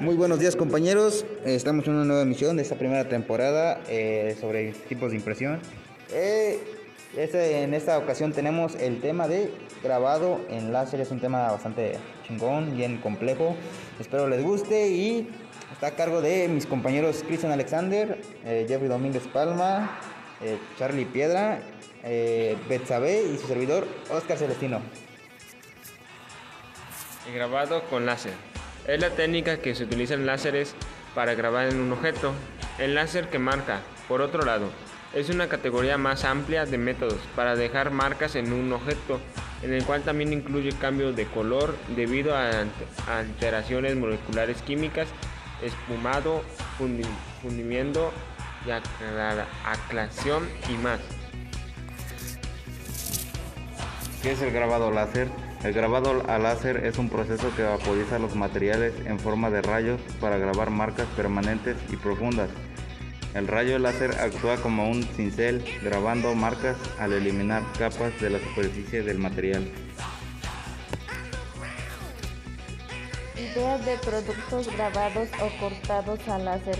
Muy buenos días compañeros, estamos en una nueva emisión de esta primera temporada eh, sobre tipos de impresión. Eh, este, en esta ocasión tenemos el tema de grabado en láser, es un tema bastante chingón, bien complejo, espero les guste y está a cargo de mis compañeros Cristian Alexander, eh, Jeffrey Domínguez Palma, Charlie Piedra, Betsabe y su servidor Oscar Celestino. El grabado con láser. Es la técnica que se utiliza en láseres para grabar en un objeto. El láser que marca, por otro lado, es una categoría más amplia de métodos para dejar marcas en un objeto, en el cual también incluye cambio de color debido a alteraciones moleculares químicas, espumado, fundimiento y aclaración y más. ¿Qué es el grabado láser? El grabado a láser es un proceso que vaporiza los materiales en forma de rayos para grabar marcas permanentes y profundas. El rayo láser actúa como un cincel grabando marcas al eliminar capas de la superficie del material. Ideas de productos grabados o cortados a láser.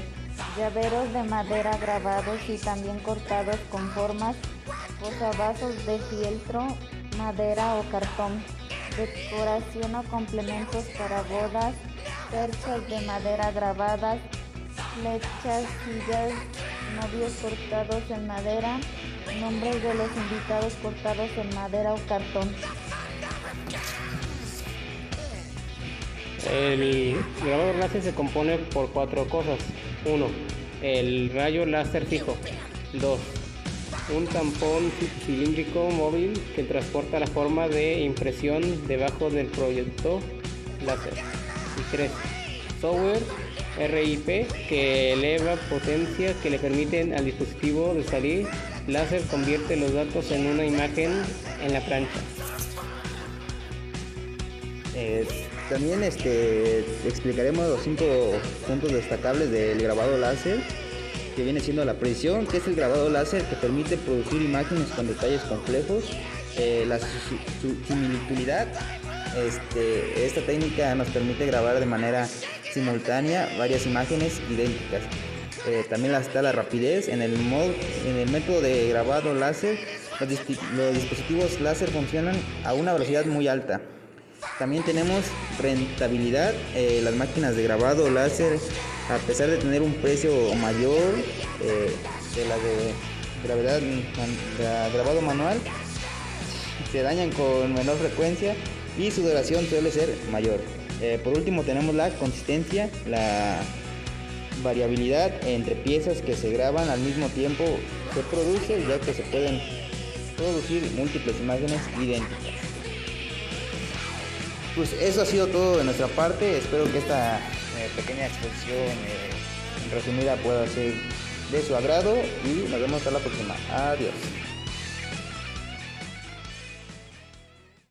Llaveros de madera grabados y también cortados con formas, posavasos de fieltro, madera o cartón decoración o complementos para bodas, perchas de madera grabadas, flechas, sillas, novios cortados en madera, nombres de los invitados cortados en madera o cartón. El grabador láser se compone por cuatro cosas. 1. El rayo láser fijo. 2 un tampón cilíndrico móvil que transporta la forma de impresión debajo del proyecto láser. Y 3. Software RIP que eleva potencia que le permiten al dispositivo de salir láser convierte los datos en una imagen en la plancha. También este, explicaremos los cinco puntos destacables del grabado láser que viene siendo la presión, que es el grabado láser que permite producir imágenes con detalles complejos, eh, la similitud, este, esta técnica nos permite grabar de manera simultánea varias imágenes idénticas. Eh, también está la rapidez en el, modo, en el método de grabado láser. Los, dispositivos láser funcionan a una velocidad muy alta. También tenemos rentabilidad. Eh, las máquinas de grabado láser a pesar de tener un precio mayor eh, de la de gravedad grabado manual, se dañan con menor frecuencia y su duración suele ser mayor. Eh, por último tenemos la consistencia, la variabilidad entre piezas que se graban al mismo tiempo se produce ya que se pueden producir múltiples imágenes idénticas. Pues eso ha sido todo de nuestra parte, espero que esta pequeña exposición eh, resumida pueda ser de su agrado y nos vemos hasta la próxima. Adiós.